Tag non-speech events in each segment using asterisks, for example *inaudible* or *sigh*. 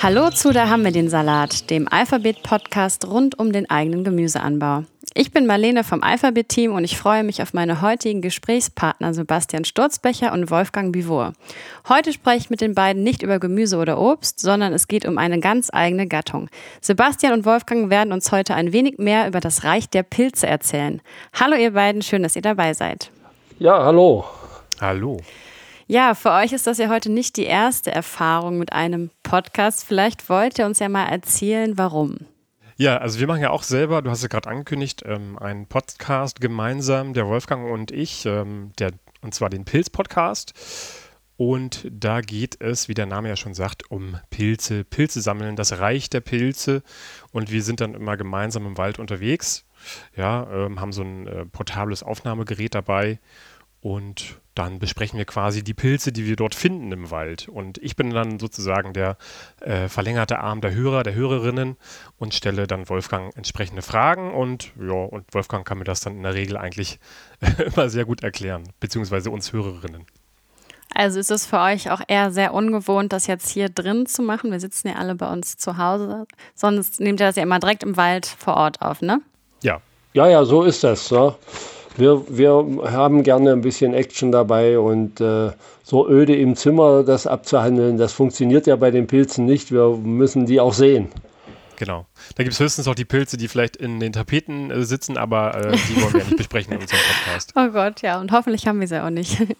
Hallo zu Da haben wir den Salat, dem Alphabet-Podcast rund um den eigenen Gemüseanbau. Ich bin Marlene vom Alphabet-Team und ich freue mich auf meine heutigen Gesprächspartner Sebastian Sturzbecher und Wolfgang Bivor. Heute spreche ich mit den beiden nicht über Gemüse oder Obst, sondern es geht um eine ganz eigene Gattung. Sebastian und Wolfgang werden uns heute ein wenig mehr über das Reich der Pilze erzählen. Hallo ihr beiden, schön, dass ihr dabei seid. Ja, hallo. Hallo. Ja, für euch ist das ja heute nicht die erste Erfahrung mit einem Podcast. Vielleicht wollt ihr uns ja mal erzählen, warum. Ja, also wir machen ja auch selber, du hast ja gerade angekündigt, ähm, einen Podcast gemeinsam, der Wolfgang und ich, ähm, der, und zwar den Pilz-Podcast. Und da geht es, wie der Name ja schon sagt, um Pilze, Pilze sammeln, das Reich der Pilze. Und wir sind dann immer gemeinsam im Wald unterwegs. Ja, ähm, haben so ein äh, portables Aufnahmegerät dabei und dann besprechen wir quasi die Pilze, die wir dort finden im Wald. Und ich bin dann sozusagen der äh, verlängerte Arm der Hörer, der Hörerinnen und stelle dann Wolfgang entsprechende Fragen. Und ja, und Wolfgang kann mir das dann in der Regel eigentlich *laughs* immer sehr gut erklären, beziehungsweise uns Hörerinnen. Also ist es für euch auch eher sehr ungewohnt, das jetzt hier drin zu machen? Wir sitzen ja alle bei uns zu Hause. Sonst nehmt ihr das ja immer direkt im Wald vor Ort auf, ne? Ja. Ja, ja, so ist das. Ja wir, wir haben gerne ein bisschen Action dabei und äh, so öde im Zimmer das abzuhandeln, das funktioniert ja bei den Pilzen nicht. Wir müssen die auch sehen. Genau. Da gibt es höchstens auch die Pilze, die vielleicht in den Tapeten äh, sitzen, aber äh, die wollen wir nicht besprechen in unserem Podcast. *laughs* Oh Gott, ja, und hoffentlich haben wir sie auch nicht. *laughs*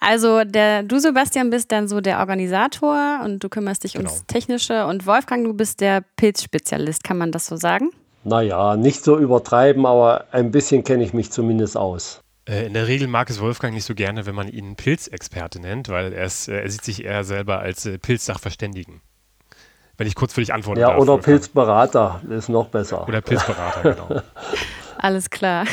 Also der, du, Sebastian, bist dann so der Organisator und du kümmerst dich genau. ums Technische und Wolfgang, du bist der Pilzspezialist, kann man das so sagen? Naja, nicht so übertreiben, aber ein bisschen kenne ich mich zumindest aus. Äh, in der Regel mag es Wolfgang nicht so gerne, wenn man ihn Pilzexperte nennt, weil er, ist, äh, er sieht sich eher selber als äh, Pilzsachverständigen. Wenn ich kurz für dich antworten ja, darf. Ja, oder Wolfgang. Pilzberater ist noch besser. Oder Pilzberater, genau. *laughs* Alles klar.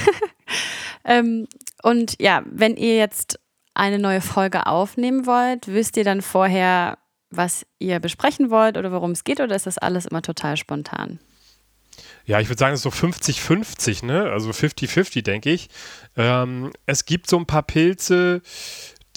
*laughs* ähm, und ja, wenn ihr jetzt eine neue Folge aufnehmen wollt, wisst ihr dann vorher, was ihr besprechen wollt oder worum es geht, oder ist das alles immer total spontan? Ja, ich würde sagen, es ist so 50-50, ne? Also 50-50, denke ich. Ähm, es gibt so ein paar Pilze,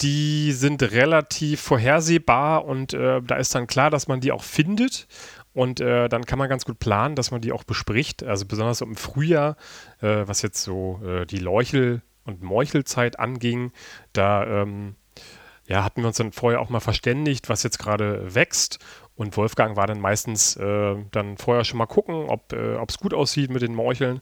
die sind relativ vorhersehbar und äh, da ist dann klar, dass man die auch findet. Und äh, dann kann man ganz gut planen, dass man die auch bespricht. Also besonders so im Frühjahr, äh, was jetzt so äh, die Leuchel- und Meuchelzeit anging, da ähm, ja, hatten wir uns dann vorher auch mal verständigt, was jetzt gerade wächst und Wolfgang war dann meistens äh, dann vorher schon mal gucken, ob äh, es gut aussieht mit den Morcheln.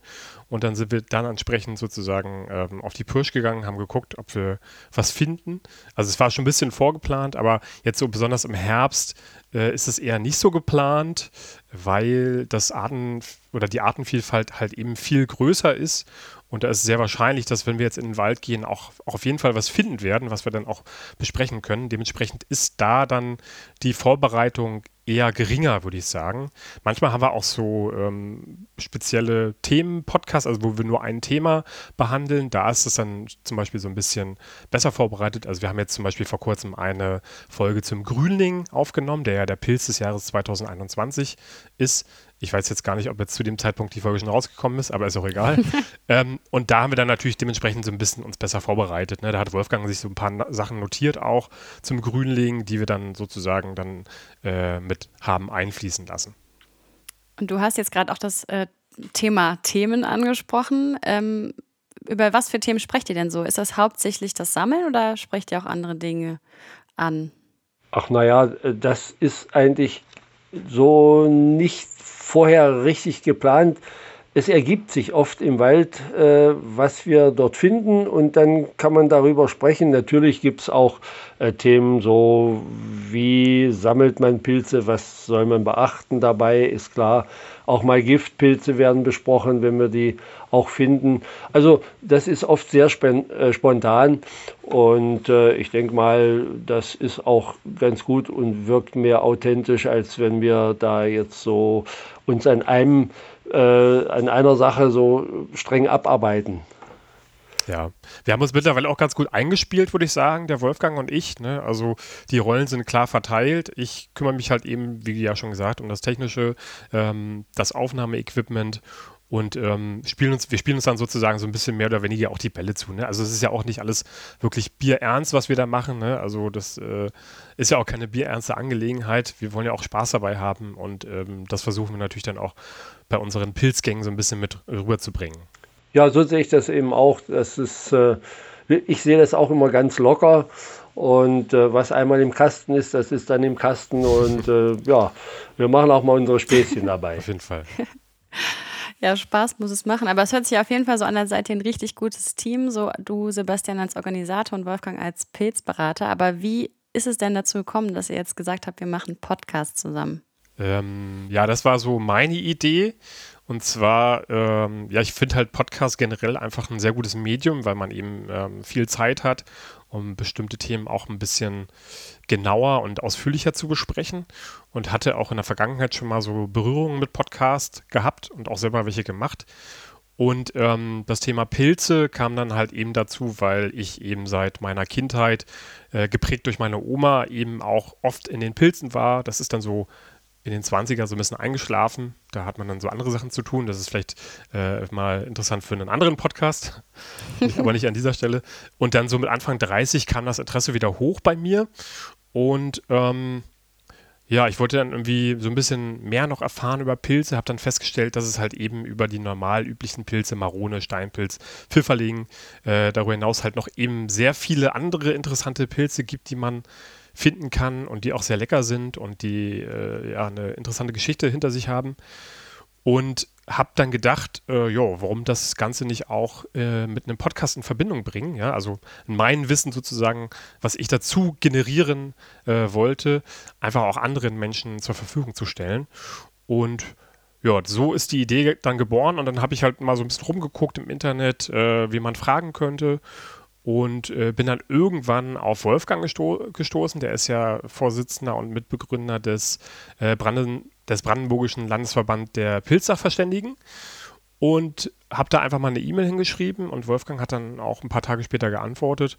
Und dann sind wir dann entsprechend sozusagen ähm, auf die Pirsch gegangen, haben geguckt, ob wir was finden. Also es war schon ein bisschen vorgeplant, aber jetzt so besonders im Herbst äh, ist es eher nicht so geplant, weil das Arten oder die Artenvielfalt halt eben viel größer ist und da ist sehr wahrscheinlich, dass wenn wir jetzt in den Wald gehen, auch, auch auf jeden Fall was finden werden, was wir dann auch besprechen können. Dementsprechend ist da dann die Vorbereitung eher geringer, würde ich sagen. Manchmal haben wir auch so ähm, spezielle Themen-Podcasts, also wo wir nur ein Thema behandeln. Da ist es dann zum Beispiel so ein bisschen besser vorbereitet. Also wir haben jetzt zum Beispiel vor kurzem eine Folge zum Grünling aufgenommen, der ja der Pilz des Jahres 2021 ist. Ich weiß jetzt gar nicht, ob jetzt zu dem Zeitpunkt die Folge schon rausgekommen ist, aber ist auch egal. *laughs* ähm, und da haben wir dann natürlich dementsprechend so ein bisschen uns besser vorbereitet. Ne? Da hat Wolfgang sich so ein paar Sachen notiert auch zum Grünlegen, die wir dann sozusagen dann äh, mit haben einfließen lassen. Und du hast jetzt gerade auch das äh, Thema Themen angesprochen. Ähm, über was für Themen sprecht ihr denn so? Ist das hauptsächlich das Sammeln oder sprecht ihr auch andere Dinge an? Ach naja, das ist eigentlich so nicht vorher richtig geplant. Es ergibt sich oft im Wald, äh, was wir dort finden und dann kann man darüber sprechen. Natürlich gibt es auch äh, Themen so, wie sammelt man Pilze, was soll man beachten dabei, ist klar. Auch mal Giftpilze werden besprochen, wenn wir die auch finden. Also das ist oft sehr äh, spontan und äh, ich denke mal, das ist auch ganz gut und wirkt mehr authentisch, als wenn wir da jetzt so uns an einem äh, an einer Sache so streng abarbeiten. Ja, wir haben uns mittlerweile auch ganz gut eingespielt, würde ich sagen, der Wolfgang und ich. Ne? Also die Rollen sind klar verteilt. Ich kümmere mich halt eben, wie ja schon gesagt, um das Technische, ähm, das Aufnahmeequipment und ähm, spielen uns, wir spielen uns dann sozusagen so ein bisschen mehr oder weniger auch die Bälle zu. Ne? Also es ist ja auch nicht alles wirklich bierernst, was wir da machen. Ne? Also das äh, ist ja auch keine bierernste Angelegenheit. Wir wollen ja auch Spaß dabei haben und ähm, das versuchen wir natürlich dann auch bei unseren Pilzgängen so ein bisschen mit rüberzubringen. Ja, so sehe ich das eben auch. Das ist, äh, ich sehe das auch immer ganz locker. Und äh, was einmal im Kasten ist, das ist dann im Kasten. Und äh, ja, wir machen auch mal unsere Späßchen dabei. Auf jeden Fall. *laughs* Ja, Spaß muss es machen. Aber es hört sich auf jeden Fall so an, als seid ihr ein richtig gutes Team. So du, Sebastian, als Organisator und Wolfgang als Pilzberater. Aber wie ist es denn dazu gekommen, dass ihr jetzt gesagt habt, wir machen einen Podcast zusammen? Ähm, ja, das war so meine Idee. Und zwar, ähm, ja, ich finde halt Podcast generell einfach ein sehr gutes Medium, weil man eben ähm, viel Zeit hat, um bestimmte Themen auch ein bisschen genauer und ausführlicher zu besprechen. Und hatte auch in der Vergangenheit schon mal so Berührungen mit Podcast gehabt und auch selber welche gemacht. Und ähm, das Thema Pilze kam dann halt eben dazu, weil ich eben seit meiner Kindheit, äh, geprägt durch meine Oma, eben auch oft in den Pilzen war. Das ist dann so in den 20er so ein bisschen eingeschlafen. Da hat man dann so andere Sachen zu tun. Das ist vielleicht äh, mal interessant für einen anderen Podcast, *laughs* aber nicht an dieser Stelle. Und dann so mit Anfang 30 kam das Interesse wieder hoch bei mir. Und ähm, ja, ich wollte dann irgendwie so ein bisschen mehr noch erfahren über Pilze, habe dann festgestellt, dass es halt eben über die normal üblichen Pilze, Marone, Steinpilz, Pfifferling, äh, darüber hinaus halt noch eben sehr viele andere interessante Pilze gibt, die man finden kann und die auch sehr lecker sind und die äh, ja eine interessante Geschichte hinter sich haben. Und habe dann gedacht, äh, jo, warum das Ganze nicht auch äh, mit einem Podcast in Verbindung bringen, ja, also mein Wissen sozusagen, was ich dazu generieren äh, wollte, einfach auch anderen Menschen zur Verfügung zu stellen. Und ja, so ist die Idee dann geboren und dann habe ich halt mal so ein bisschen rumgeguckt im Internet, äh, wie man fragen könnte und äh, bin dann irgendwann auf Wolfgang gesto gestoßen. Der ist ja Vorsitzender und Mitbegründer des, äh, Branden des Brandenburgischen Landesverband der Pilzsachverständigen und habe da einfach mal eine E-Mail hingeschrieben und Wolfgang hat dann auch ein paar Tage später geantwortet.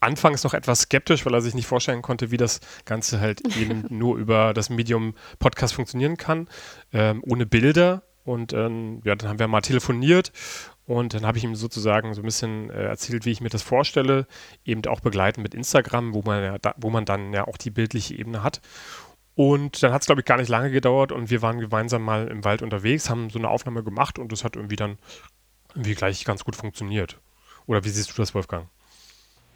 Anfangs noch etwas skeptisch, weil er sich nicht vorstellen konnte, wie das Ganze halt *laughs* eben nur über das Medium Podcast funktionieren kann, ähm, ohne Bilder. Und ähm, ja, dann haben wir mal telefoniert und dann habe ich ihm sozusagen so ein bisschen äh, erzählt, wie ich mir das vorstelle, eben auch begleiten mit Instagram, wo man, ja da, wo man dann ja auch die bildliche Ebene hat. Und dann hat es, glaube ich, gar nicht lange gedauert und wir waren gemeinsam mal im Wald unterwegs, haben so eine Aufnahme gemacht und das hat irgendwie dann irgendwie gleich ganz gut funktioniert. Oder wie siehst du das, Wolfgang?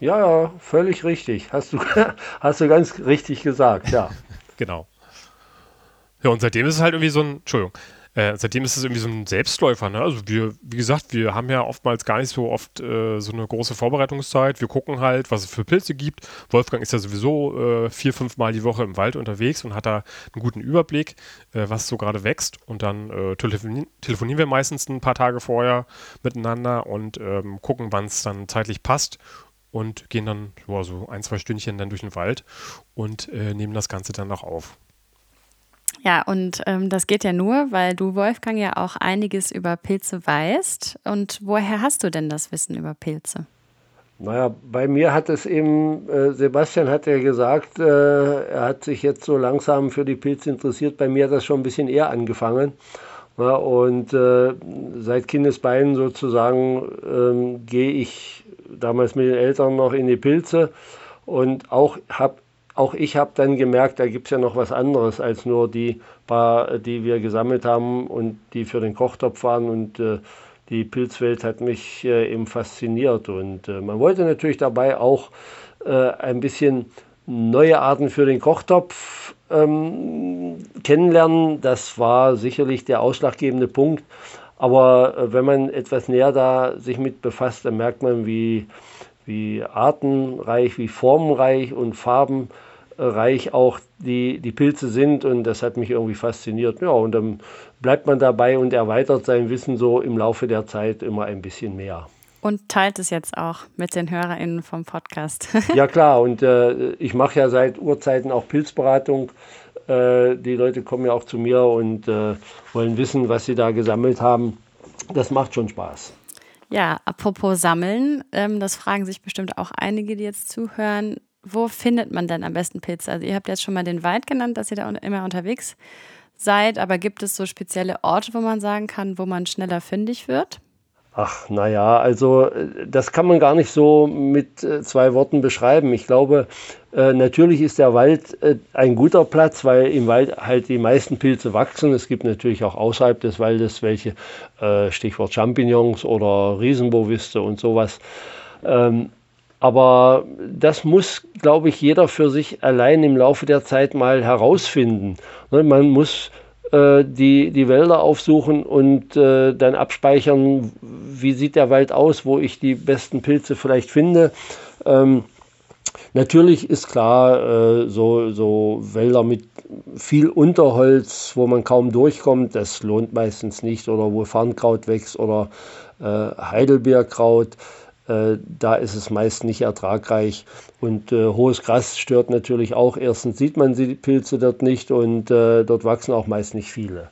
Ja, ja, völlig richtig. Hast du, *laughs* hast du ganz richtig gesagt, ja. *laughs* genau. Ja, und seitdem ist es halt irgendwie so ein, Entschuldigung, äh, seitdem ist es irgendwie so ein Selbstläufer. Ne? Also wir, wie gesagt, wir haben ja oftmals gar nicht so oft äh, so eine große Vorbereitungszeit. Wir gucken halt, was es für Pilze gibt. Wolfgang ist ja sowieso äh, vier, fünf Mal die Woche im Wald unterwegs und hat da einen guten Überblick, äh, was so gerade wächst. Und dann äh, telefoni telefonieren wir meistens ein paar Tage vorher miteinander und ähm, gucken, wann es dann zeitlich passt und gehen dann boah, so ein, zwei Stündchen dann durch den Wald und nehmen das Ganze dann noch auf. Ja, und ähm, das geht ja nur, weil du, Wolfgang, ja auch einiges über Pilze weißt. Und woher hast du denn das Wissen über Pilze? Naja, bei mir hat es eben, äh, Sebastian hat ja gesagt, äh, er hat sich jetzt so langsam für die Pilze interessiert. Bei mir hat das schon ein bisschen eher angefangen. Ja, und äh, seit Kindesbeinen sozusagen ähm, gehe ich damals mit den Eltern noch in die Pilze und auch habe auch ich habe dann gemerkt, da gibt es ja noch was anderes als nur die paar, die wir gesammelt haben und die für den Kochtopf waren. Und äh, die Pilzwelt hat mich äh, eben fasziniert. Und äh, man wollte natürlich dabei auch äh, ein bisschen neue Arten für den Kochtopf ähm, kennenlernen. Das war sicherlich der ausschlaggebende Punkt. Aber äh, wenn man etwas näher da sich mit befasst, dann merkt man, wie wie artenreich, wie formenreich und farbenreich auch die, die Pilze sind. Und das hat mich irgendwie fasziniert. Ja, und dann bleibt man dabei und erweitert sein Wissen so im Laufe der Zeit immer ein bisschen mehr. Und teilt es jetzt auch mit den HörerInnen vom Podcast. *laughs* ja, klar. Und äh, ich mache ja seit Urzeiten auch Pilzberatung. Äh, die Leute kommen ja auch zu mir und äh, wollen wissen, was sie da gesammelt haben. Das macht schon Spaß. Ja, apropos Sammeln, ähm, das fragen sich bestimmt auch einige, die jetzt zuhören. Wo findet man denn am besten Pilze? Also ihr habt jetzt schon mal den Wald genannt, dass ihr da immer unterwegs seid, aber gibt es so spezielle Orte, wo man sagen kann, wo man schneller fündig wird? Ach, naja, also das kann man gar nicht so mit äh, zwei Worten beschreiben. Ich glaube, äh, natürlich ist der Wald äh, ein guter Platz, weil im Wald halt die meisten Pilze wachsen. Es gibt natürlich auch außerhalb des Waldes welche, äh, Stichwort Champignons oder Riesenboviste und sowas. Ähm, aber das muss, glaube ich, jeder für sich allein im Laufe der Zeit mal herausfinden. Ne, man muss äh, die, die Wälder aufsuchen und äh, dann abspeichern, wie sieht der Wald aus, wo ich die besten Pilze vielleicht finde. Ähm, natürlich ist klar, äh, so, so Wälder mit viel Unterholz, wo man kaum durchkommt, das lohnt meistens nicht. Oder wo Farnkraut wächst oder äh, Heidelbeerkraut. Äh, da ist es meist nicht ertragreich. Und hohes Gras stört natürlich auch. Erstens sieht man die Pilze dort nicht und dort wachsen auch meist nicht viele.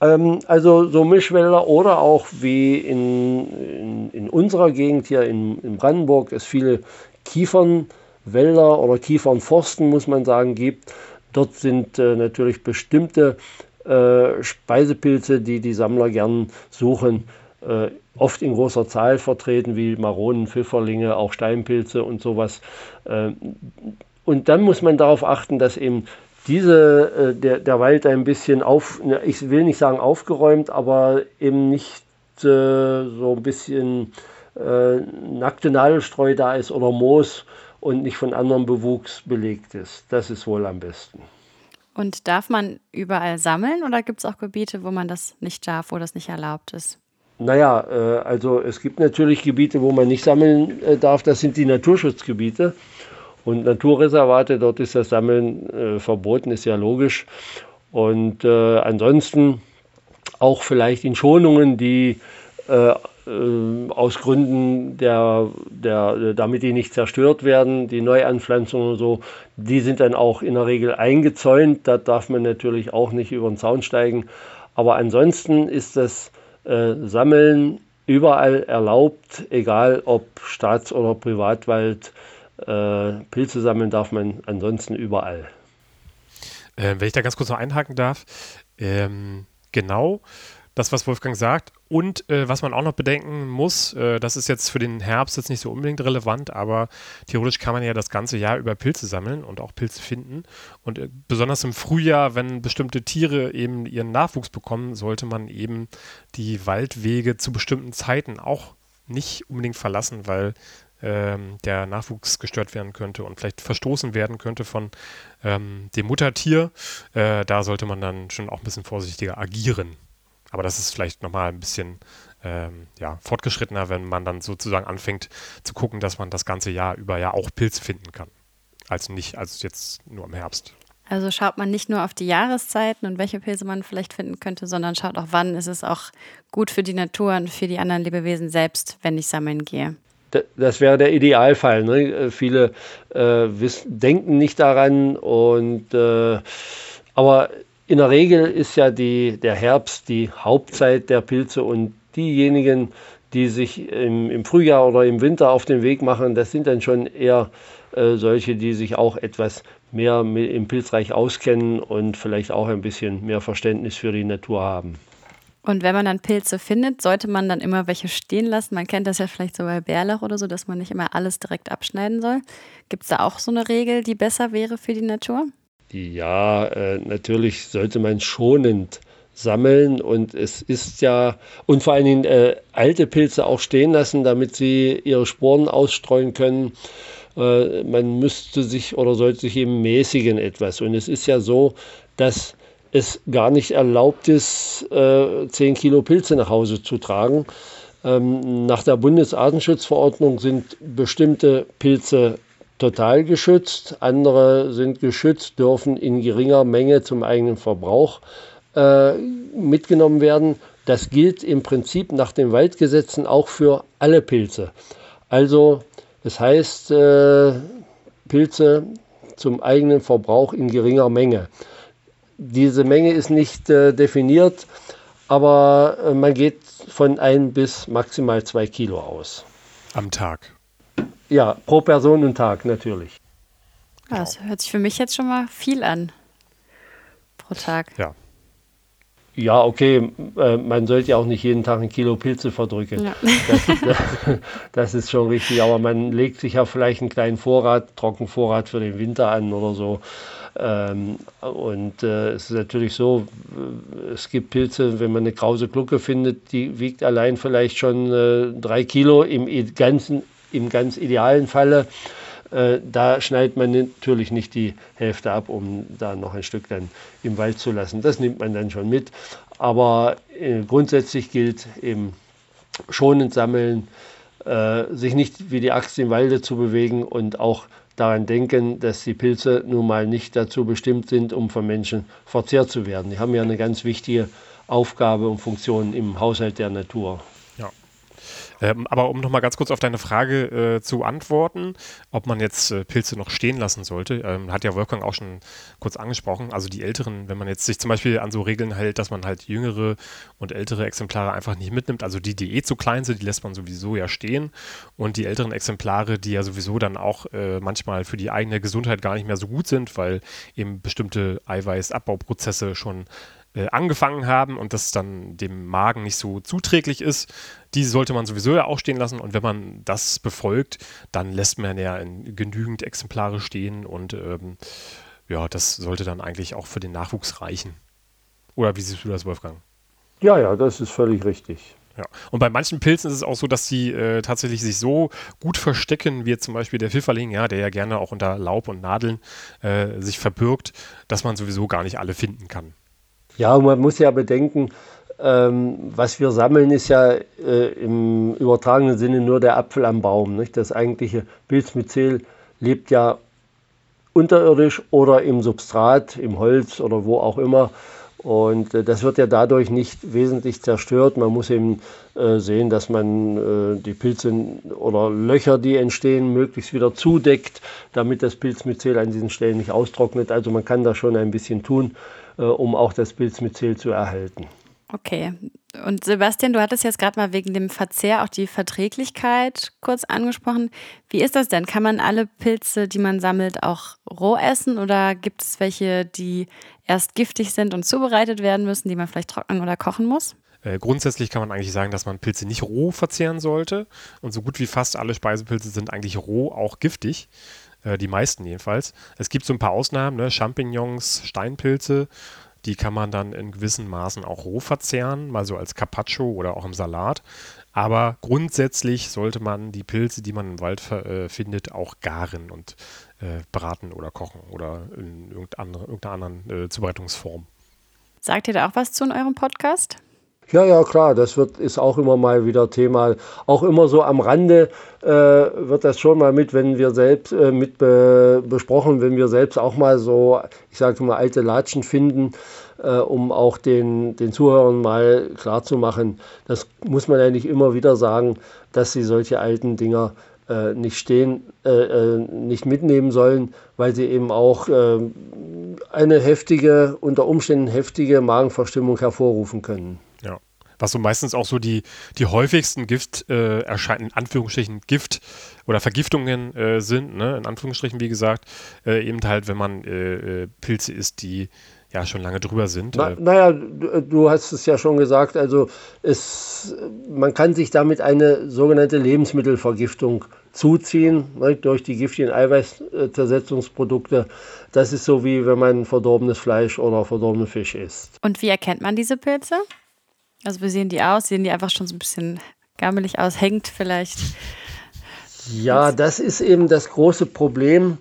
Ähm, also so Mischwälder oder auch wie in, in, in unserer Gegend hier in, in, Brandenburg es viele Kiefernwälder oder Kiefernforsten, muss man sagen, gibt. Dort sind äh, natürlich bestimmte äh, Speisepilze, die die Sammler gern suchen äh, oft in großer Zahl vertreten, wie Maronen, Pfifferlinge, auch Steinpilze und sowas. Äh, und dann muss man darauf achten, dass eben diese, äh, der, der Wald ein bisschen auf, ich will nicht sagen aufgeräumt, aber eben nicht äh, so ein bisschen nackte Nadelstreu da ist oder Moos und nicht von anderem Bewuchs belegt ist. Das ist wohl am besten. Und darf man überall sammeln oder gibt es auch Gebiete, wo man das nicht darf, wo das nicht erlaubt ist? Naja, äh, also es gibt natürlich Gebiete, wo man nicht sammeln äh, darf. Das sind die Naturschutzgebiete. Und Naturreservate, dort ist das Sammeln äh, verboten, ist ja logisch. Und ansonsten auch vielleicht in Schonungen, die äh, aus Gründen, der, der, damit die nicht zerstört werden, die Neuanpflanzungen und so, die sind dann auch in der Regel eingezäunt. Da darf man natürlich auch nicht über den Zaun steigen. Aber ansonsten ist das äh, Sammeln überall erlaubt, egal ob Staats- oder Privatwald. Äh, Pilze sammeln darf man ansonsten überall. Äh, wenn ich da ganz kurz noch einhaken darf, ähm, genau das, was Wolfgang sagt. Und äh, was man auch noch bedenken muss, äh, das ist jetzt für den Herbst jetzt nicht so unbedingt relevant, aber theoretisch kann man ja das ganze Jahr über Pilze sammeln und auch Pilze finden. Und äh, besonders im Frühjahr, wenn bestimmte Tiere eben ihren Nachwuchs bekommen, sollte man eben die Waldwege zu bestimmten Zeiten auch nicht unbedingt verlassen, weil ähm, der Nachwuchs gestört werden könnte und vielleicht verstoßen werden könnte von ähm, dem Muttertier. Äh, da sollte man dann schon auch ein bisschen vorsichtiger agieren. Aber das ist vielleicht nochmal ein bisschen ähm, ja, fortgeschrittener, wenn man dann sozusagen anfängt zu gucken, dass man das ganze Jahr über ja auch Pilze finden kann. Als nicht, als jetzt nur im Herbst. Also schaut man nicht nur auf die Jahreszeiten und welche Pilze man vielleicht finden könnte, sondern schaut auch, wann ist es auch gut für die Natur und für die anderen Lebewesen selbst, wenn ich sammeln gehe. Das wäre der Idealfall. Ne? Äh, viele äh, wissen, denken nicht daran und äh, aber in der Regel ist ja die, der Herbst die Hauptzeit der Pilze und diejenigen, die sich im, im, Frühjahr oder im Winter auf den Weg machen, das sind dann schon eher äh, solche, die sich auch etwas mehr im Pilzreich auskennen und vielleicht auch ein bisschen mehr Verständnis für die Natur haben. Und wenn man dann Pilze findet, sollte man dann immer welche stehen lassen. Man kennt das ja vielleicht so bei Bärlauch oder so, dass man nicht immer alles direkt abschneiden soll. Gibt es da auch so eine Regel, die besser wäre für die Natur? Ja, äh, natürlich sollte man schonend sammeln und es ist ja, und vor allen Dingen äh, alte Pilze auch stehen lassen, damit sie ihre Sporen ausstreuen können. Äh, man müsste sich oder sollte sich eben mäßigen etwas. Und es ist ja so, dass es gar nicht erlaubt ist, äh, 10 Kilo Pilze nach Hause zu tragen. Ähm, nach der Bundesartenschutzverordnung sind bestimmte Pilze total geschützt, andere sind geschützt, dürfen in geringer Menge zum eigenen Verbrauch äh, mitgenommen werden. Das gilt im Prinzip nach den Waldgesetzen auch für alle Pilze. Also das heißt, äh, Pilze zum eigenen Verbrauch in geringer Menge. Diese Menge ist nicht äh, definiert, aber äh, man geht von ein bis maximal zwei Kilo aus. Am Tag. Ja, pro Person und Tag natürlich. Ja, das hört sich für mich jetzt schon mal viel an. Pro Tag. Ja. Ja, okay, äh, man sollte ja auch nicht jeden Tag ein Kilo Pilze verdrücken. Ja. Das, *laughs* das, ist schon richtig, aber man legt sich ja vielleicht einen kleinen Vorrat, Trockenvorrat für den Winter an oder so. Ähm, und äh, es ist natürlich so, es gibt Pilze, wenn man eine krause Glucke findet, die wiegt allein vielleicht schon äh, drei Kilo im ganzen, im ganz idealen Falle. Äh, da schneidet man natürlich nicht die Hälfte ab, um da noch ein Stück dann im Wald zu lassen. Das nimmt man dann schon mit. Aber äh, grundsätzlich gilt eben schonend sammeln, äh, sich nicht wie die Axt im Walde zu bewegen und auch daran denken, dass die Pilze nun mal nicht dazu bestimmt sind, um von Menschen verzehrt zu werden. Die haben ja eine ganz wichtige Aufgabe und Funktion im Haushalt der Natur. Ähm, aber um nochmal ganz kurz auf deine Frage äh, zu antworten, ob man jetzt äh, Pilze noch stehen lassen sollte, ähm, hat ja Wolfgang auch schon kurz angesprochen. Also die älteren, wenn man jetzt sich zum Beispiel an so Regeln hält, dass man halt jüngere und ältere Exemplare einfach nicht mitnimmt, also die, die eh zu klein sind, die lässt man sowieso ja stehen. Und die älteren Exemplare, die ja sowieso dann auch äh, manchmal für die eigene Gesundheit gar nicht mehr so gut sind, weil eben bestimmte Eiweißabbauprozesse schon äh, angefangen haben und das dann dem Magen nicht so zuträglich ist, die sollte man sowieso ja auch stehen lassen und wenn man das befolgt, dann lässt man ja genügend Exemplare stehen und ähm, ja, das sollte dann eigentlich auch für den Nachwuchs reichen. Oder wie siehst du das, Wolfgang? Ja, ja, das ist völlig richtig. Ja. Und bei manchen Pilzen ist es auch so, dass sie äh, tatsächlich sich so gut verstecken, wie zum Beispiel der Pfifferling, ja, der ja gerne auch unter Laub und Nadeln äh, sich verbirgt, dass man sowieso gar nicht alle finden kann. Ja, man muss ja bedenken, ähm, was wir sammeln, ist ja äh, im übertragenen Sinne nur der Apfel am Baum. Nicht? Das eigentliche Pilzmyzel lebt ja unterirdisch oder im Substrat, im Holz oder wo auch immer. Und äh, das wird ja dadurch nicht wesentlich zerstört. Man muss eben äh, sehen, dass man äh, die Pilze oder Löcher, die entstehen, möglichst wieder zudeckt, damit das Pilzmyzel an diesen Stellen nicht austrocknet. Also man kann da schon ein bisschen tun. Äh, um auch das Pilzmyzel zu erhalten. Okay. Und Sebastian, du hattest jetzt gerade mal wegen dem Verzehr auch die Verträglichkeit kurz angesprochen. Wie ist das denn? Kann man alle Pilze, die man sammelt, auch roh essen oder gibt es welche, die erst giftig sind und zubereitet werden müssen, die man vielleicht trocknen oder kochen muss? Äh, grundsätzlich kann man eigentlich sagen, dass man Pilze nicht roh verzehren sollte. Und so gut wie fast alle Speisepilze sind eigentlich roh auch giftig. Äh, die meisten jedenfalls. Es gibt so ein paar Ausnahmen, ne? Champignons, Steinpilze, die kann man dann in gewissen Maßen auch roh verzehren, mal so als Carpaccio oder auch im Salat. Aber grundsätzlich sollte man die Pilze, die man im Wald äh, findet, auch garen und äh, braten oder kochen oder in irgendeiner, irgendeiner anderen äh, Zubereitungsform. Sagt ihr da auch was zu in eurem Podcast? Ja, ja, klar, das wird, ist auch immer mal wieder Thema. Auch immer so am Rande äh, wird das schon mal mit, wenn wir selbst äh, mit be, besprochen, wenn wir selbst auch mal so, ich sage mal, alte Latschen finden, äh, um auch den, den Zuhörern mal klarzumachen, das muss man eigentlich immer wieder sagen, dass sie solche alten Dinger äh, nicht stehen, äh, äh, nicht mitnehmen sollen, weil sie eben auch eine heftige, unter Umständen heftige Magenverstimmung hervorrufen können was so meistens auch so die, die häufigsten Gift äh, erscheinen, in Anführungsstrichen Gift oder Vergiftungen äh, sind, ne? in Anführungsstrichen, wie gesagt, äh, eben halt, wenn man äh, äh, Pilze isst, die ja schon lange drüber sind. Na, äh. naja, du, du, hast es ja schon gesagt, also es, man kann sich damit eine sogenannte Lebensmittelvergiftung zuziehen ne, durch die giftigen Eiweißzersetzungsprodukte. Das ist so wie wenn man verdorbenes Fleisch oder verdorbenen Fisch isst. Und wie erkennt man diese Pilze? Also wie sehen die aus? Sehen die einfach schon so ein bisschen gammelig aus? Hängt vielleicht? Ja, das ist eben das große Problem,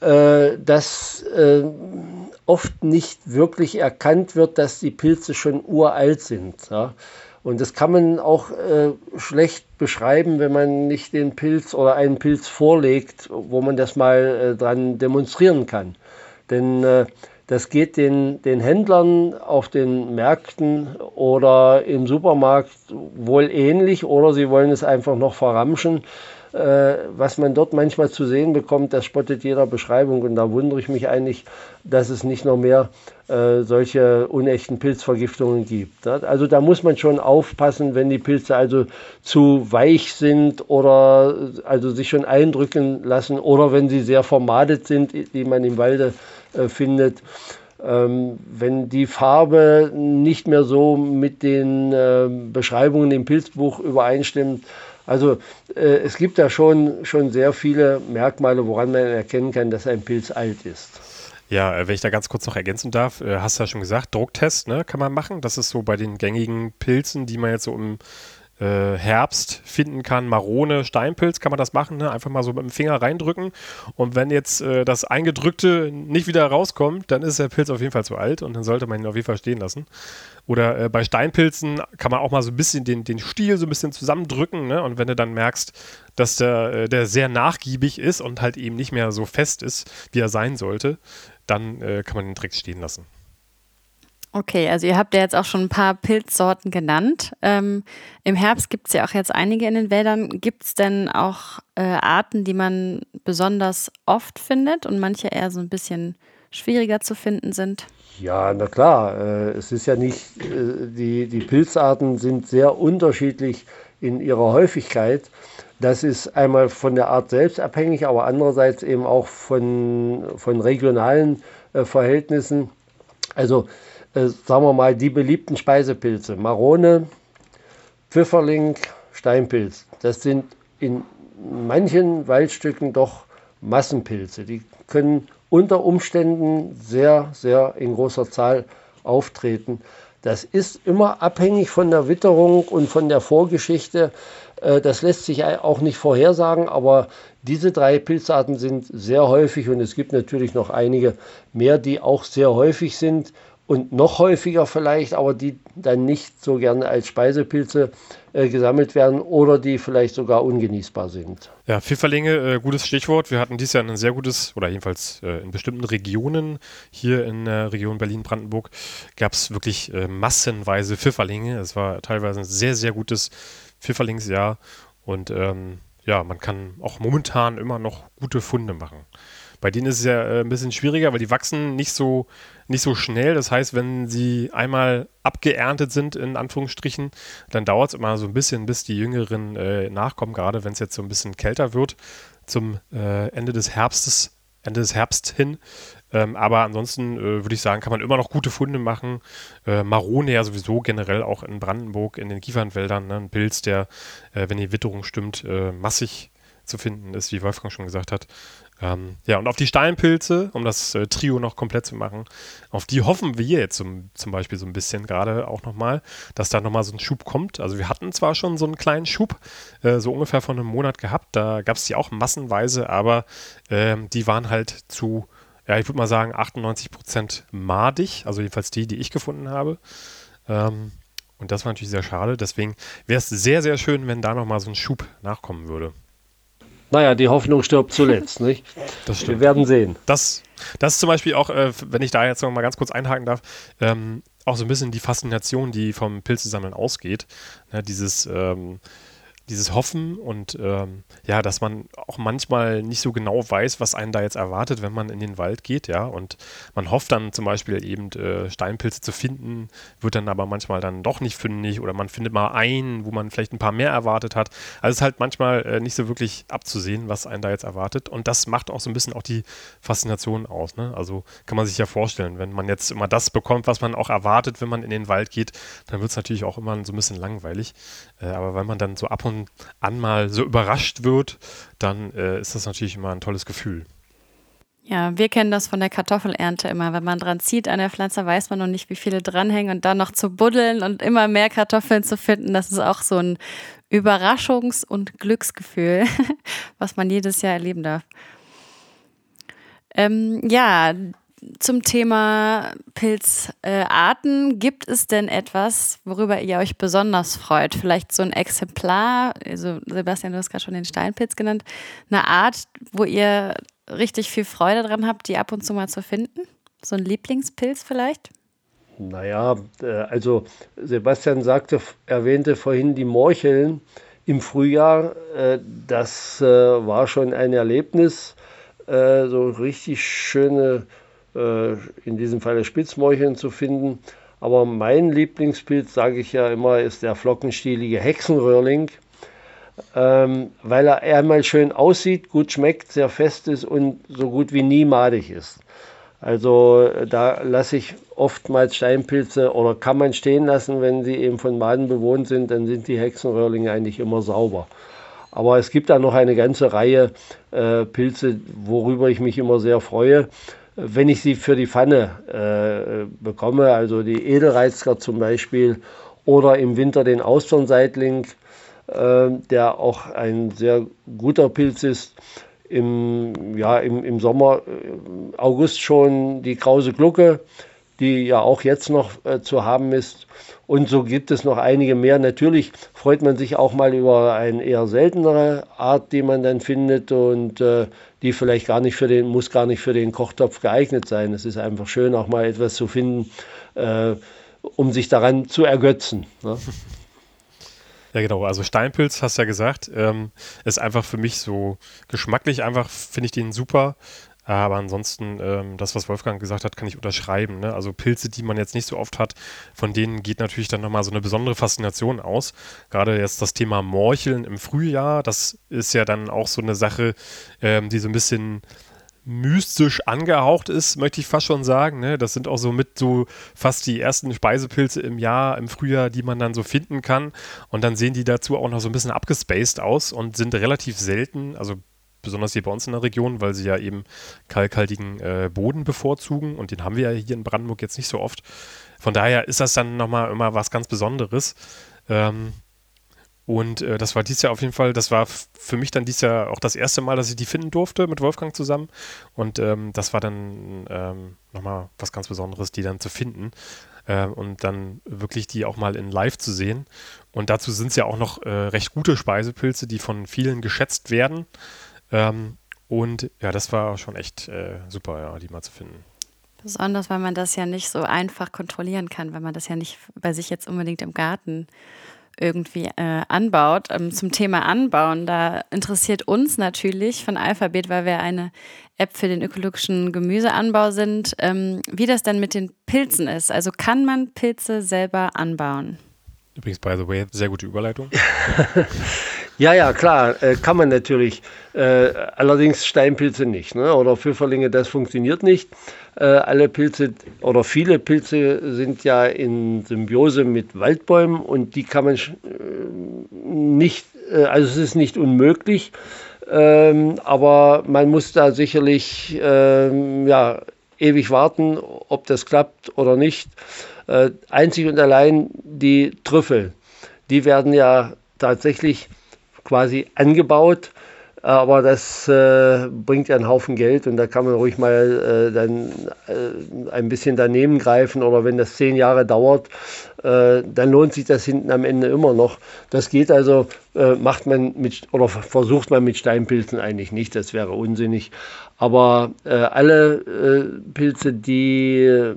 äh, dass äh, oft nicht wirklich erkannt wird, dass die Pilze schon uralt sind. Ja? Und das kann man auch äh, schlecht beschreiben, wenn man nicht den Pilz oder einen Pilz vorlegt, wo man das mal äh, dran demonstrieren kann. Denn äh, das geht den, den Händlern auf den Märkten oder im Supermarkt wohl ähnlich oder sie wollen es einfach noch verramschen. Äh, was man dort manchmal zu sehen bekommt, das spottet jeder Beschreibung und da wundere ich mich eigentlich, dass es nicht noch mehr äh, solche unechten Pilzvergiftungen gibt. Also da muss man schon aufpassen, wenn die Pilze also zu weich sind oder also sich schon eindrücken lassen oder wenn sie sehr vermadet sind, die man im Walde äh, findet. ähm, wenn die Farbe nicht mehr so mit den äh, Beschreibungen im Pilzbuch übereinstimmt. Also äh, es gibt da schon, schon sehr viele Merkmale, woran man erkennen kann, dass ein Pilz alt ist. Ja, äh, wenn ich da ganz kurz noch ergänzen darf, äh, hast du ja schon gesagt, Drucktest ne, kann man machen. Das ist so bei den gängigen Pilzen, die man jetzt so im äh, Herbst finden kann, Marone, Steinpilz, kann man das machen, ne? einfach mal so mit dem Finger reindrücken. Und wenn jetzt äh, das Eingedrückte nicht wieder rauskommt, dann ist der Pilz auf jeden Fall zu alt und dann sollte man ihn auf jeden Fall stehen lassen. Oder äh, bei Steinpilzen kann man auch mal so ein bisschen den, den Stiel so ein bisschen zusammendrücken. Ne? Und wenn du dann merkst, dass der, äh, der sehr nachgiebig ist und halt eben nicht mehr so fest ist, wie er sein sollte, dann äh, kann man den direkt stehen lassen. Okay, also ihr habt ja jetzt auch schon ein paar Pilzsorten genannt. Ähm, Im Herbst gibt es ja auch jetzt einige in den Wäldern. Gibt es denn auch äh, Arten, die man besonders oft findet und manche eher so ein bisschen schwieriger zu finden sind? Ja, na klar. Äh, es ist ja nicht, äh, die, die Pilzarten sind sehr unterschiedlich in ihrer Häufigkeit. Das ist einmal von der Art selbst abhängig, aber andererseits eben auch von, von regionalen äh, Verhältnissen. Also äh, sagen wir mal, die beliebten Speisepilze, Marone, Pfifferling, Steinpilz. Das sind in manchen Waldstücken doch Massenpilze. Die können unter Umständen sehr, sehr in großer Zahl auftreten. Das ist immer abhängig von der Witterung und von der Vorgeschichte. Äh, das lässt sich auch nicht vorhersagen, aber diese drei Pilzarten sind sehr häufig und es gibt natürlich noch einige mehr, die auch sehr häufig sind und noch häufiger vielleicht, aber die dann nicht so gerne als Speisepilze äh, gesammelt werden oder die vielleicht sogar ungenießbar sind. Ja, Pfifferlinge, äh, gutes Stichwort. Wir hatten dieses Jahr ein sehr gutes, oder jedenfalls äh, in bestimmten Regionen, hier in der Region Berlin-Brandenburg, gab es wirklich äh, massenweise Pfifferlinge. Es war teilweise ein sehr, sehr gutes Pfifferlingsjahr und ähm, ja, man kann auch momentan immer noch gute Funde machen. Bei denen ist es ja äh, ein bisschen schwieriger, weil die wachsen nicht so, nicht so schnell. Das heißt, wenn sie einmal abgeerntet sind, in Anführungsstrichen, dann dauert es immer so ein bisschen, bis die Jüngeren äh, nachkommen, gerade wenn es jetzt so ein bisschen kälter wird zum äh, Ende des Herbstes, Ende des Herbst hin. Ähm, aber ansonsten äh, würde ich sagen, kann man immer noch gute Funde machen. Äh, Marone ja sowieso generell auch in Brandenburg in den Kiefernwäldern. Ne? Ein Pilz, der, äh, wenn die Witterung stimmt, äh, massig zu finden ist, wie Wolfgang schon gesagt hat. Ähm, ja, und auf die Steinpilze, um das äh, Trio noch komplett zu machen, auf die hoffen wir jetzt zum, zum Beispiel so ein bisschen gerade auch nochmal, dass da nochmal so ein Schub kommt. Also wir hatten zwar schon so einen kleinen Schub, äh, so ungefähr von einem Monat gehabt, da gab es die auch massenweise, aber ähm, die waren halt zu, ja, ich würde mal sagen, 98 Prozent madig, also jedenfalls die, die ich gefunden habe. Ähm, und das war natürlich sehr schade. Deswegen wäre es sehr, sehr schön, wenn da nochmal so ein Schub nachkommen würde. Naja, die Hoffnung stirbt zuletzt, *laughs* nicht? Das stimmt. Wir werden sehen. Das, das ist zum Beispiel auch, äh, wenn ich da jetzt noch mal ganz kurz einhaken darf, ähm, auch so ein bisschen die Faszination, die vom Pilzesammeln ausgeht. Ne, dieses, ähm, dieses Hoffen und ähm, ja, dass man auch manchmal nicht so genau weiß, was einen da jetzt erwartet, wenn man in den Wald geht, ja. Und man hofft dann zum Beispiel eben äh, Steinpilze zu finden, wird dann aber manchmal dann doch nicht fündig oder man findet mal einen, wo man vielleicht ein paar mehr erwartet hat. Also es ist halt manchmal äh, nicht so wirklich abzusehen, was einen da jetzt erwartet. Und das macht auch so ein bisschen auch die Faszination aus. Ne? Also kann man sich ja vorstellen, wenn man jetzt immer das bekommt, was man auch erwartet, wenn man in den Wald geht, dann wird es natürlich auch immer so ein bisschen langweilig. Äh, aber wenn man dann so ab und an mal so überrascht wird, dann äh, ist das natürlich immer ein tolles Gefühl. Ja, wir kennen das von der Kartoffelernte immer. Wenn man dran zieht an der Pflanze, weiß man noch nicht, wie viele dranhängen und dann noch zu buddeln und immer mehr Kartoffeln zu finden. Das ist auch so ein Überraschungs- und Glücksgefühl, *laughs* was man jedes Jahr erleben darf. Ähm, ja, zum Thema Pilzarten. Äh, Gibt es denn etwas, worüber ihr euch besonders freut? Vielleicht so ein Exemplar, also Sebastian, du hast gerade schon den Steinpilz genannt, eine Art, wo ihr richtig viel Freude dran habt, die ab und zu mal zu finden? So ein Lieblingspilz vielleicht? Naja, äh, also Sebastian sagte, erwähnte vorhin die Morcheln im Frühjahr. Äh, das war schon ein Erlebnis. So richtig schöne äh, in diesem Falle Spitzmorcheln zu finden. Aber mein Lieblingspilz, sage ich ja immer, ist der flockenstielige Hexenröhrling, ähm, weil er einmal schön aussieht, gut schmeckt, sehr fest ist und so gut wie nie madig ist. Also da lasse ich oftmals Steinpilze oder kann man stehen lassen, wenn sie eben von Maden bewohnt sind, dann sind die Hexenröhrlinge eigentlich immer sauber. Aber es gibt da noch eine ganze Reihe äh, Pilze, worüber ich mich immer sehr freue, wenn ich sie für die Pfanne äh, bekomme. Also die Edelreizker zum Beispiel oder im Winter den Austernseitling, äh, der auch ein sehr guter Pilz ist im, ja, im, im Sommer, äh, August schon die Krause Glucke, die ja auch jetzt noch äh, zu haben ist. Und so gibt es noch einige mehr. Natürlich freut man sich auch mal über eine eher seltenere Art, die man dann findet und äh, die vielleicht gar nicht für den, muss gar nicht für den Kochtopf geeignet sein. Es ist einfach schön, auch mal etwas zu finden, äh, um sich daran zu ergötzen. Ne? *laughs* Ja, genau. Also Steinpilz, hast du ja gesagt, ähm, ist einfach für mich so geschmacklich einfach, finde ich den super. Aber ansonsten, ähm, das, was Wolfgang gesagt hat, kann ich unterschreiben. Ne? Also Pilze, die man jetzt nicht so oft hat, von denen geht natürlich dann nochmal so eine besondere Faszination aus. Gerade jetzt das Thema Morcheln im Frühjahr, das ist ja dann auch so eine Sache, ähm, die so ein bisschen mystisch angehaucht ist, möchte ich fast schon sagen. Ne? Das sind auch so mit so fast die ersten Speisepilze im Jahr, im Frühjahr, die man dann so finden kann. Und dann sehen die dazu auch noch so ein bisschen abgespaced aus und sind relativ selten. Also besonders hier bei uns in der Region, weil sie ja eben kalkhaltigen äh, Boden bevorzugen und den haben wir ja hier in Brandenburg jetzt nicht so oft. Von daher ist das dann nochmal immer was ganz Besonderes. Ähm, und äh, das war dies Jahr auf jeden Fall, das war für mich dann dies Jahr auch das erste Mal, dass ich die finden durfte mit Wolfgang zusammen. Und ähm, das war dann ähm, nochmal was ganz Besonderes, die dann zu finden. Äh, und dann wirklich die auch mal in live zu sehen. Und dazu sind es ja auch noch äh, recht gute Speisepilze, die von vielen geschätzt werden. Ähm, und ja, das war schon echt äh, super, ja, die mal zu finden. Besonders, weil man das ja nicht so einfach kontrollieren kann, weil man das ja nicht bei sich jetzt unbedingt im Garten irgendwie äh, anbaut. Ähm, zum Thema Anbauen, da interessiert uns natürlich von Alphabet, weil wir eine App für den ökologischen Gemüseanbau sind, ähm, wie das denn mit den Pilzen ist. Also kann man Pilze selber anbauen? Übrigens, by the way, sehr gute Überleitung. *laughs* ja, ja, klar, äh, kann man natürlich. Äh, allerdings Steinpilze nicht. Ne? Oder Pfifferlinge, das funktioniert nicht. Äh, alle Pilze oder viele Pilze sind ja in Symbiose mit Waldbäumen und die kann man äh, nicht, äh, also es ist nicht unmöglich, ähm, aber man muss da sicherlich ähm, ja, ewig warten, ob das klappt oder nicht. Äh, einzig und allein die Trüffel, die werden ja tatsächlich quasi angebaut aber das äh, bringt ja einen Haufen Geld und da kann man ruhig mal äh, dann äh, ein bisschen daneben greifen oder wenn das zehn Jahre dauert, äh, dann lohnt sich das hinten am Ende immer noch. Das geht also, äh, macht man mit oder versucht man mit Steinpilzen eigentlich nicht, das wäre unsinnig. Aber äh, alle Pilze, die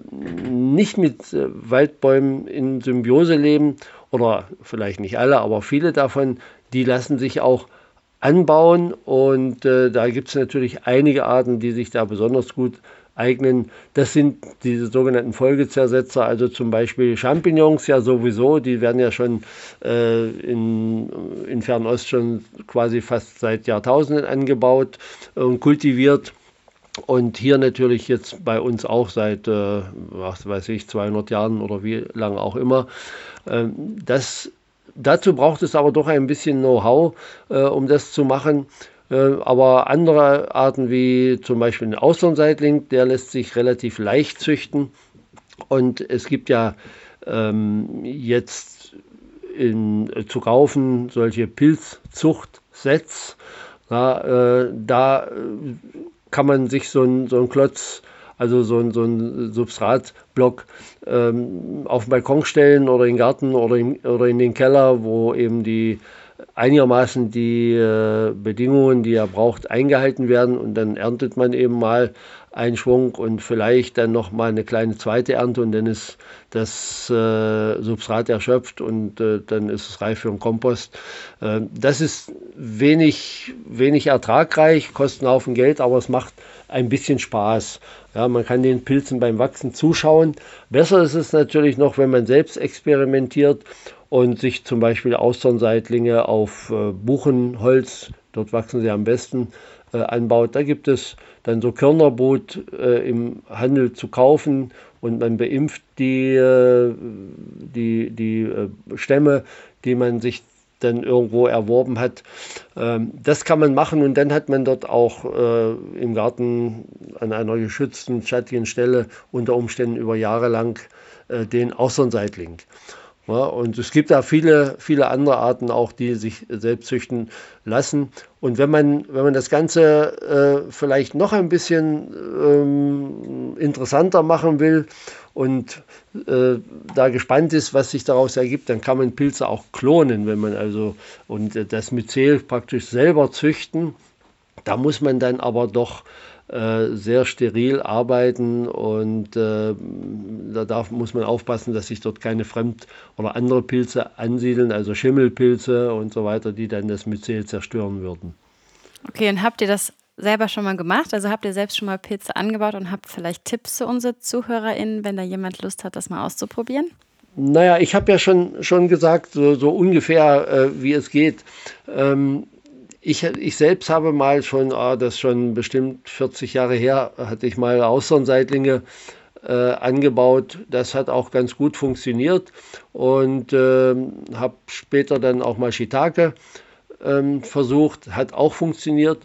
nicht mit Waldbäumen in Symbiose leben, oder vielleicht nicht alle, aber viele davon, die lassen sich auch anbauen. Und äh, da gibt es natürlich einige Arten, die sich da besonders gut eignen. Das sind diese sogenannten Folgezersetzer, also zum Beispiel Champignons ja sowieso, die werden ja schon äh, in, in Fernost schon quasi fast seit Jahrtausenden angebaut und kultiviert. Und hier natürlich jetzt bei uns auch seit, äh, was weiß ich, 200 Jahren oder wie lange auch immer. Ähm, das Dazu braucht es aber doch ein bisschen Know-how, äh, um das zu machen. Äh, aber andere Arten wie zum Beispiel ein Austernseitling, der lässt sich relativ leicht züchten. Und es gibt ja ähm, jetzt in, äh, zu kaufen solche Pilzzuchtsets. Ja, äh, da kann man sich so ein, so Klotz also so ein, so Substratblock ähm, auf den Balkon stellen oder in den Garten oder in, oder in den Keller, wo eben die einigermaßen die äh, Bedingungen, die er braucht, eingehalten werden und dann erntet man eben mal einen Schwung und vielleicht dann noch mal eine kleine zweite Ernte und dann ist das äh, Substrat erschöpft und äh, dann ist es reif für den Kompost. Äh, das ist wenig, wenig ertragreich, kostet einen Haufen Geld, aber es macht ein bisschen Spaß. Ja, man kann den Pilzen beim Wachsen zuschauen. Besser ist es natürlich noch, wenn man selbst experimentiert und sich zum Beispiel Austernseitlinge auf äh, Buchenholz dort wachsen sie am besten, äh, anbaut. Da gibt es dann so Körnerbrot äh, im Handel zu kaufen und man beimpft die, die, die Stämme, die man sich dann irgendwo erworben hat. Ähm, das kann man machen und dann hat man dort auch im Garten an einer geschützten, schattigen Stelle unter Umständen über Jahre lang den Austernseitling. Ja, und es gibt da viele, viele andere Arten auch, die sich selbst züchten lassen. Und wenn man, wenn man das Ganze äh, vielleicht noch ein bisschen ähm, interessanter machen will und äh, da gespannt ist, was sich daraus ergibt, dann kann man Pilze auch klonen, wenn man also und äh, das Myzel praktisch selber züchten. Da muss man dann aber doch äh, sehr steril arbeiten und äh, da darf, muss man aufpassen, dass sich dort keine Fremd- oder andere Pilze ansiedeln, also Schimmelpilze und so weiter, die dann das Myzel zerstören würden. Okay, und habt ihr das selber schon mal gemacht? Also habt ihr selbst schon mal Pilze angebaut und habt vielleicht Tipps für unsere ZuhörerInnen, wenn da jemand Lust hat, das mal auszuprobieren? Naja, ich habe ja schon, schon gesagt, so, so ungefähr, äh, wie es geht. Ähm, ich, ich selbst habe mal schon, ah, das schon bestimmt 40 Jahre her, hatte ich mal Austernseitlinge äh, angebaut. Das hat auch ganz gut funktioniert und äh, habe später dann auch mal Shiitake äh, versucht, hat auch funktioniert.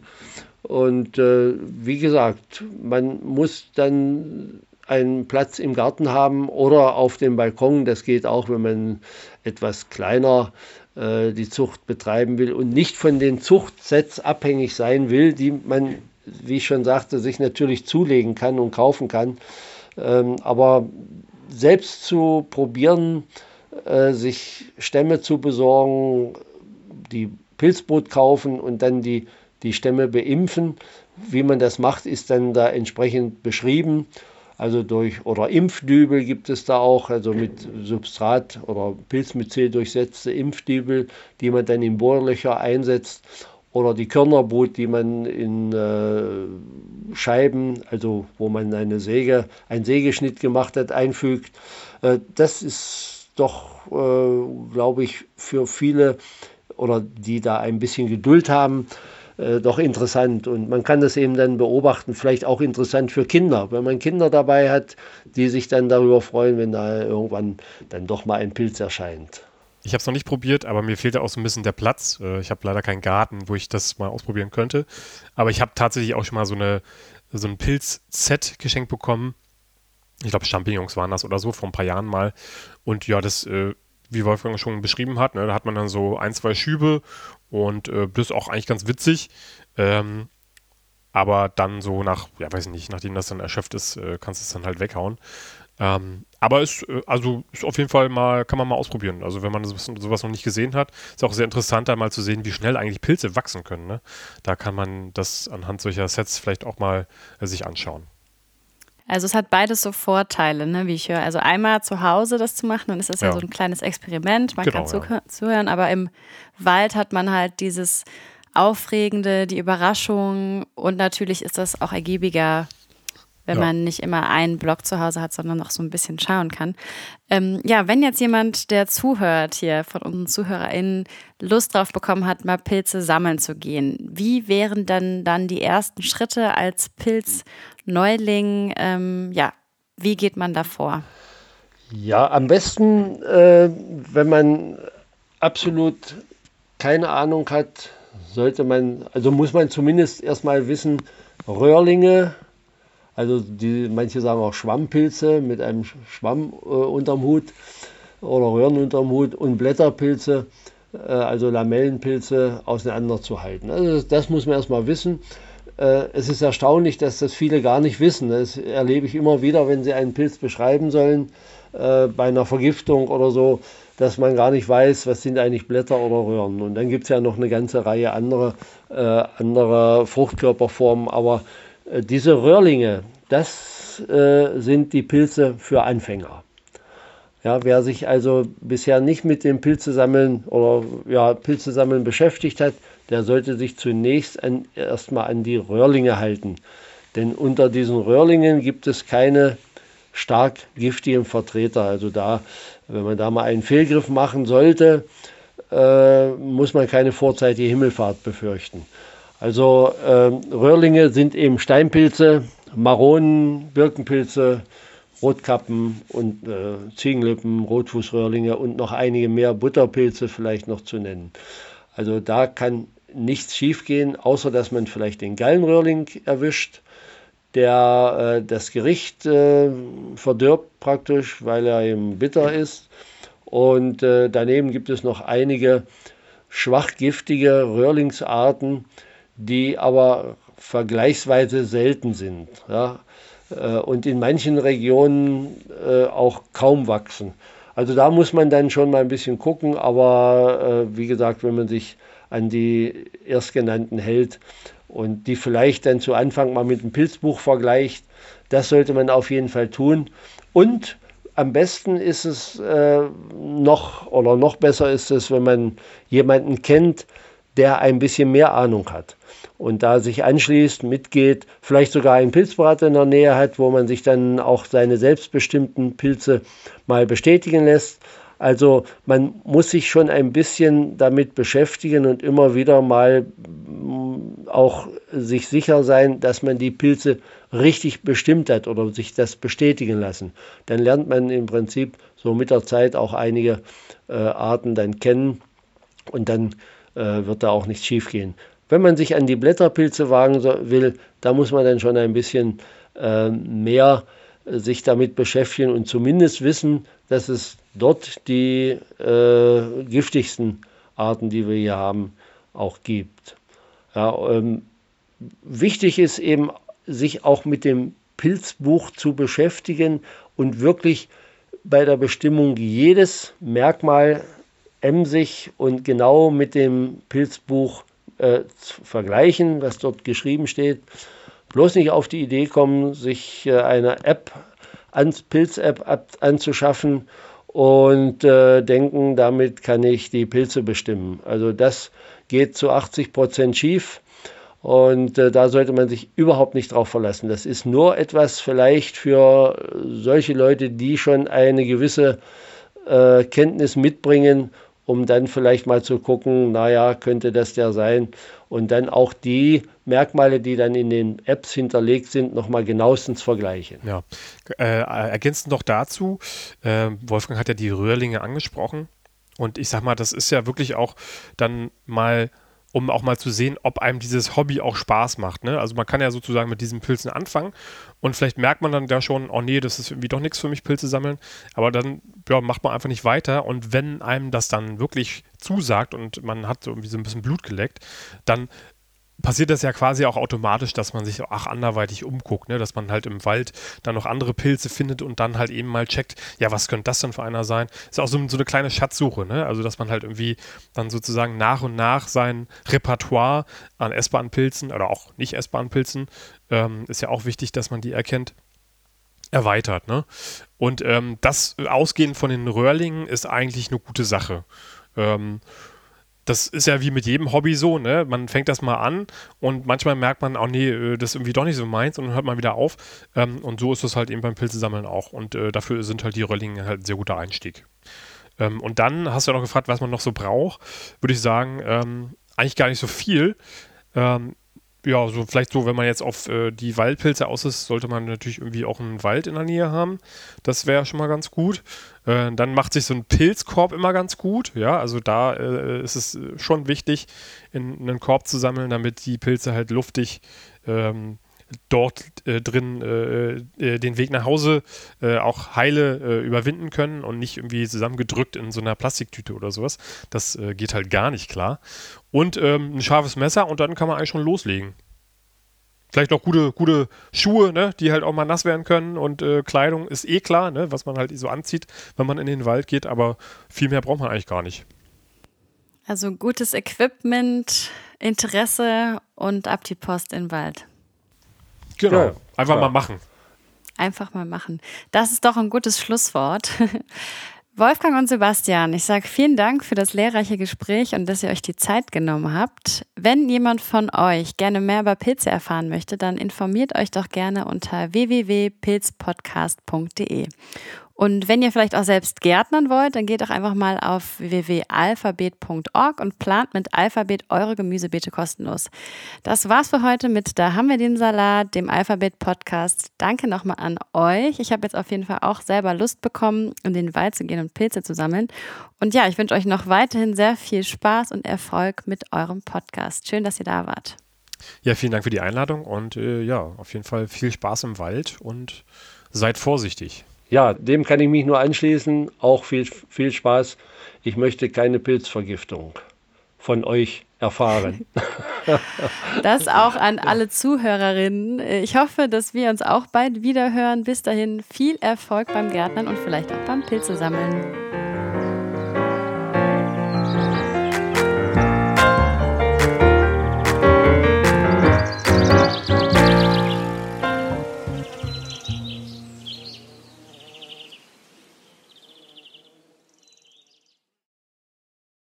Und äh, wie gesagt, man muss dann einen Platz im Garten haben oder auf dem Balkon. Das geht auch, wenn man etwas kleiner äh, die Zucht betreiben will und nicht von den Zuchtsets abhängig sein will, die man, wie ich schon sagte, sich natürlich zulegen kann und kaufen kann. Ähm, aber selbst zu probieren, äh, sich Stämme zu besorgen, die Pilzbrot kaufen und dann die die Stämme beimpfen. Wie man das macht, ist dann da entsprechend beschrieben. Also durch oder Impfdübel gibt es da auch, also mit Substrat oder Pilzmyzel durchsetzte Impfdübel, die man dann in Bohrlöcher einsetzt oder die Körnerbrut, die man in äh, Scheiben, also wo man eine Säge, einen Sägeschnitt gemacht hat, einfügt. Äh, das ist doch, äh, glaube ich, für viele oder die da ein bisschen Geduld haben, äh, doch interessant. Und man kann das eben dann beobachten, vielleicht auch interessant für Kinder, wenn man Kinder dabei hat, die sich dann darüber freuen, wenn da irgendwann dann doch mal ein Pilz erscheint. Ich habe es noch nicht probiert, aber mir fehlt auch so ein bisschen der Platz. Äh, ich habe leider keinen Garten, wo ich das mal ausprobieren könnte. Aber ich habe tatsächlich auch schon mal so, eine, so ein Pilz-Set geschenkt bekommen. Ich glaube, Champignons waren das oder so, vor ein paar Jahren mal. Und ja, das, äh, wie Wolfgang schon beschrieben hat, ne, da hat man dann so ein, zwei Schübe und äh, das ist auch eigentlich ganz witzig. Ähm, aber dann so nach, ja, weiß ich nicht, nachdem das dann erschöpft ist, äh, kannst du es dann halt weghauen. Ähm, aber ist, äh, also ist auf jeden Fall mal, kann man mal ausprobieren. Also wenn man sowas noch nicht gesehen hat, ist auch sehr interessant, da mal zu sehen, wie schnell eigentlich Pilze wachsen können. Ne? Da kann man das anhand solcher Sets vielleicht auch mal äh, sich anschauen. Also es hat beides so Vorteile, ne, wie ich höre. Also einmal zu Hause das zu machen, dann ist das ja, ja so ein kleines Experiment, man genau, kann ja. zuhören, aber im Wald hat man halt dieses Aufregende, die Überraschung und natürlich ist das auch ergiebiger wenn ja. man nicht immer einen Blog zu Hause hat, sondern noch so ein bisschen schauen kann. Ähm, ja, wenn jetzt jemand, der zuhört hier von unseren ZuhörerInnen, Lust drauf bekommen hat, mal Pilze sammeln zu gehen, wie wären dann dann die ersten Schritte als Pilzneuling? Ähm, ja, wie geht man da vor? Ja, am besten, äh, wenn man absolut keine Ahnung hat, sollte man, also muss man zumindest erstmal wissen, Röhrlinge also die, manche sagen auch Schwammpilze mit einem Schwamm äh, unterm Hut oder Röhren unterm Hut und Blätterpilze, äh, also Lamellenpilze, auseinanderzuhalten. Also das, muss man erstmal wissen. Äh, es ist erstaunlich, dass das viele gar nicht wissen. Das erlebe ich immer wieder, wenn sie einen Pilz beschreiben sollen, äh, bei einer Vergiftung oder so, dass man gar nicht weiß, was sind eigentlich Blätter oder Röhren. Und dann gibt es ja noch eine ganze Reihe anderer äh, andere Fruchtkörperformen, aber äh, diese Röhrlinge, das äh, sind die Pilze für Anfänger. Ja, wer sich also bisher nicht mit dem Pilzesammeln oder ja, Pilzesammeln beschäftigt hat, der sollte sich zunächst erstmal an die Röhrlinge halten. Denn unter diesen Röhrlingen gibt es keine stark giftigen Vertreter. Also da, wenn man da mal einen Fehlgriff machen sollte, äh, muss man keine vorzeitige Himmelfahrt befürchten. Also äh, Röhrlinge sind eben Steinpilze, Maronen, Birkenpilze, Rotkappen und äh, Ziegenlippen, Rotfußröhrlinge und noch einige mehr Butterpilze vielleicht noch zu nennen. Also da kann nichts schiefgehen, außer dass man vielleicht den Gallenröhrling erwischt, der äh, das Gericht äh, verdirbt praktisch, weil er eben bitter ist. Und äh, daneben gibt es noch einige schwachgiftige Röhrlingsarten, die aber vergleichsweise selten sind. Ja? Äh, und in manchen Regionen äh, auch kaum wachsen. Also da muss man dann schon mal ein bisschen gucken, aber äh, wie gesagt, wenn man sich an die erstgenannten hält und die vielleicht dann zu Anfang mal mit dem Pilzbuch vergleicht, das sollte man auf jeden Fall tun. Und am besten ist es äh, noch oder noch besser ist es, wenn man jemanden kennt, der ein bisschen mehr Ahnung hat und da sich anschließt, mitgeht, vielleicht sogar einen Pilzberater in der Nähe hat, wo man sich dann auch seine selbstbestimmten Pilze mal bestätigen lässt. Also man muss sich schon ein bisschen damit beschäftigen und immer wieder mal mm, auch sich sicher sein, dass man die Pilze richtig bestimmt hat oder sich das bestätigen lassen. Dann lernt man im Prinzip so mit der Zeit auch einige äh, Arten dann kennen und dann wird da auch nichts schiefgehen. Wenn man sich an die Blätterpilze wagen will, da muss man dann schon ein bisschen äh, mehr äh, sich damit beschäftigen und zumindest wissen, dass es dort die äh, giftigsten Arten, die wir hier haben, auch gibt. Ja, ähm, wichtig ist eben, sich auch mit dem Pilzbuch zu beschäftigen und wirklich bei der Bestimmung jedes Merkmal emsig und genau mit dem Pilzbuch äh, vergleichen, was dort geschrieben steht. Bloß nicht auf die Idee kommen, sich äh, eine App, ans Pilz-App anzuschaffen und äh, denken, damit kann ich die Pilze bestimmen. Also das geht zu 80 Prozent schief. Und äh, da sollte man sich überhaupt nicht drauf verlassen. Das ist nur etwas vielleicht für solche Leute, die schon eine gewisse äh, Kenntnis mitbringen um dann vielleicht mal zu gucken, naja, könnte das der sein? Und dann auch die Merkmale, die dann in den Apps hinterlegt sind, nochmal genauestens vergleichen. Ja, äh, ergänzend noch dazu, äh, Wolfgang hat ja die Röhrlinge angesprochen. Und ich sag mal, das ist ja wirklich auch dann mal um auch mal zu sehen, ob einem dieses Hobby auch Spaß macht. Ne? Also man kann ja sozusagen mit diesen Pilzen anfangen und vielleicht merkt man dann da schon, oh nee, das ist irgendwie doch nichts für mich, Pilze sammeln. Aber dann ja, macht man einfach nicht weiter und wenn einem das dann wirklich zusagt und man hat irgendwie so ein bisschen Blut geleckt, dann passiert das ja quasi auch automatisch, dass man sich auch anderweitig umguckt, ne? dass man halt im Wald dann noch andere Pilze findet und dann halt eben mal checkt, ja, was könnte das denn für einer sein? Ist auch so, so eine kleine Schatzsuche, ne? also dass man halt irgendwie dann sozusagen nach und nach sein Repertoire an essbaren Pilzen oder auch nicht essbaren Pilzen, ähm, ist ja auch wichtig, dass man die erkennt, erweitert. Ne? Und ähm, das Ausgehen von den Röhrlingen ist eigentlich eine gute Sache. Ähm, das ist ja wie mit jedem Hobby so, ne? Man fängt das mal an und manchmal merkt man, oh nee, äh, das ist irgendwie doch nicht so meins und dann hört man wieder auf. Ähm, und so ist es halt eben beim Pilzesammeln auch. Und äh, dafür sind halt die Röllinge halt ein sehr guter Einstieg. Ähm, und dann hast du ja noch gefragt, was man noch so braucht. Würde ich sagen, ähm, eigentlich gar nicht so viel. Ja, so vielleicht so, wenn man jetzt auf äh, die Waldpilze aus ist, sollte man natürlich irgendwie auch einen Wald in der Nähe haben. Das wäre schon mal ganz gut. Äh, dann macht sich so ein Pilzkorb immer ganz gut. Ja, also da äh, ist es schon wichtig, in einen Korb zu sammeln, damit die Pilze halt luftig ähm, dort äh, drin äh, äh, den Weg nach Hause äh, auch heile äh, überwinden können und nicht irgendwie zusammengedrückt in so einer Plastiktüte oder sowas. Das geht halt gar nicht klar. Und ähm, ein scharfes Messer und dann kann man eigentlich schon loslegen. Vielleicht noch gute, gute Schuhe, ne, die halt auch mal nass werden können und Kleidung ist eh klar, ne, was man halt so anzieht, wenn man in den Wald geht, aber viel mehr braucht man eigentlich gar nicht. Also gutes Equipment, Interesse und ab die Post in den Wald. Genau. Ja, Einfach klar. mal machen. Einfach mal machen. Das ist doch ein gutes Schlusswort. *laughs* Wolfgang und Sebastian, ich sage vielen Dank für das lehrreiche Gespräch und dass ihr euch die Zeit genommen habt. Wenn jemand von euch gerne mehr über Pilze erfahren möchte, dann informiert euch doch gerne unter www.pilzpodcast.de. Und wenn ihr vielleicht auch selbst Gärtnern wollt, dann geht doch einfach mal auf www.alphabet.org und plant mit Alphabet eure Gemüsebeete kostenlos. Das war's für heute mit Da haben wir den Salat, dem Alphabet Podcast. Danke nochmal an euch. Ich habe jetzt auf jeden Fall auch selber Lust bekommen, in den Wald zu gehen und Pilze zu sammeln. Und ja, ich wünsche euch noch weiterhin sehr viel Spaß und Erfolg mit eurem Podcast. Schön, dass ihr da wart. Ja, vielen Dank für die Einladung und äh, ja, auf jeden Fall viel Spaß im Wald und seid vorsichtig. Ja, dem kann ich mich nur anschließen. Auch viel, viel Spaß. Ich möchte keine Pilzvergiftung von euch erfahren. *laughs* *laughs* Das auch an alle Zuhörerinnen. Ich hoffe, dass wir uns auch bald wieder hören. Bis dahin viel Erfolg beim Gärtnern und vielleicht auch beim Pilze sammeln.